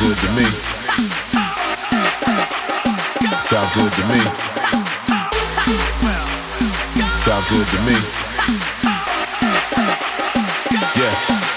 good to me. Sound good to me. Sound good to me. Yeah.